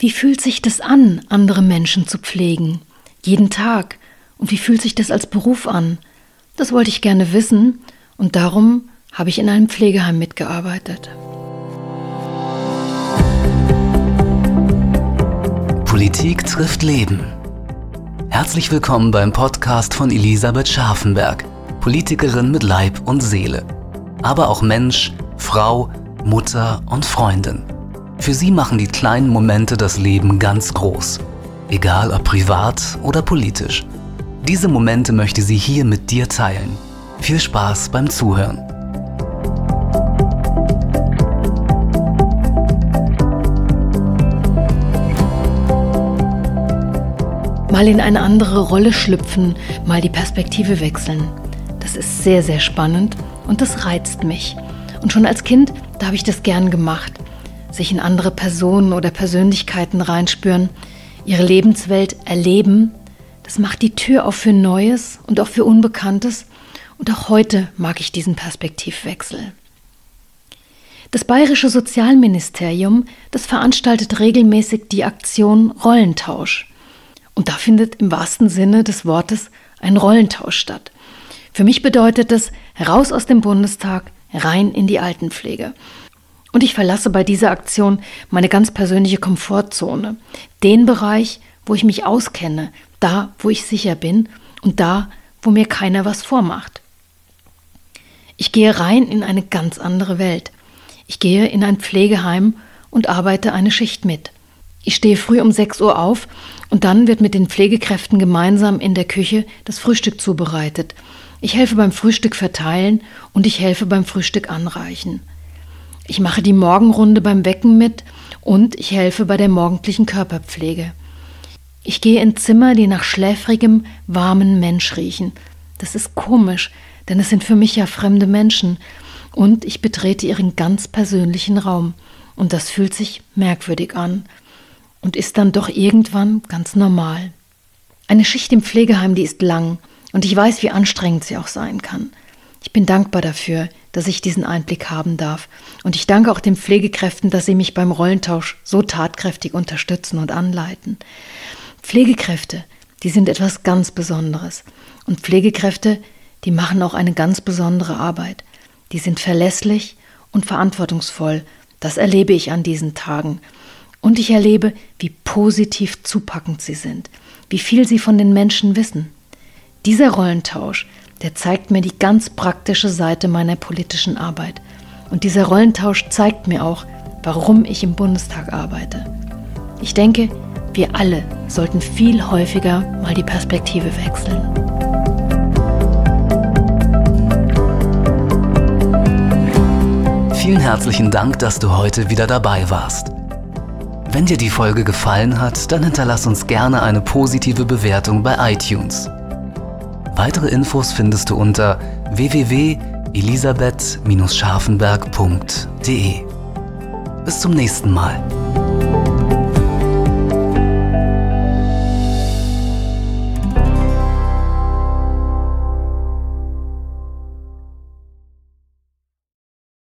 Wie fühlt sich das an, andere Menschen zu pflegen? Jeden Tag. Und wie fühlt sich das als Beruf an? Das wollte ich gerne wissen und darum habe ich in einem Pflegeheim mitgearbeitet. Politik trifft Leben. Herzlich willkommen beim Podcast von Elisabeth Scharfenberg, Politikerin mit Leib und Seele, aber auch Mensch, Frau, Mutter und Freundin. Für sie machen die kleinen Momente das Leben ganz groß, egal ob privat oder politisch. Diese Momente möchte sie hier mit dir teilen. Viel Spaß beim Zuhören. Mal in eine andere Rolle schlüpfen, mal die Perspektive wechseln. Das ist sehr, sehr spannend und das reizt mich. Und schon als Kind, da habe ich das gern gemacht. Sich in andere Personen oder Persönlichkeiten reinspüren, ihre Lebenswelt erleben, das macht die Tür auf für Neues und auch für Unbekanntes. Und auch heute mag ich diesen Perspektivwechsel. Das Bayerische Sozialministerium, das veranstaltet regelmäßig die Aktion Rollentausch. Und da findet im wahrsten Sinne des Wortes ein Rollentausch statt. Für mich bedeutet es raus aus dem Bundestag, rein in die Altenpflege. Und ich verlasse bei dieser Aktion meine ganz persönliche Komfortzone, den Bereich, wo ich mich auskenne, da, wo ich sicher bin und da, wo mir keiner was vormacht. Ich gehe rein in eine ganz andere Welt. Ich gehe in ein Pflegeheim und arbeite eine Schicht mit. Ich stehe früh um 6 Uhr auf und dann wird mit den Pflegekräften gemeinsam in der Küche das Frühstück zubereitet. Ich helfe beim Frühstück verteilen und ich helfe beim Frühstück anreichen. Ich mache die Morgenrunde beim Wecken mit und ich helfe bei der morgendlichen Körperpflege. Ich gehe in Zimmer, die nach schläfrigem, warmen Mensch riechen. Das ist komisch, denn es sind für mich ja fremde Menschen. Und ich betrete ihren ganz persönlichen Raum. Und das fühlt sich merkwürdig an und ist dann doch irgendwann ganz normal. Eine Schicht im Pflegeheim, die ist lang und ich weiß, wie anstrengend sie auch sein kann. Ich bin dankbar dafür, dass ich diesen Einblick haben darf und ich danke auch den Pflegekräften, dass sie mich beim Rollentausch so tatkräftig unterstützen und anleiten. Pflegekräfte, die sind etwas ganz Besonderes und Pflegekräfte, die machen auch eine ganz besondere Arbeit. Die sind verlässlich und verantwortungsvoll. Das erlebe ich an diesen Tagen. Und ich erlebe, wie positiv zupackend sie sind, wie viel sie von den Menschen wissen. Dieser Rollentausch, der zeigt mir die ganz praktische Seite meiner politischen Arbeit. Und dieser Rollentausch zeigt mir auch, warum ich im Bundestag arbeite. Ich denke, wir alle sollten viel häufiger mal die Perspektive wechseln. Vielen herzlichen Dank, dass du heute wieder dabei warst. Wenn dir die Folge gefallen hat, dann hinterlass uns gerne eine positive Bewertung bei iTunes. Weitere Infos findest du unter www.elisabeth-scharfenberg.de. Bis zum nächsten Mal.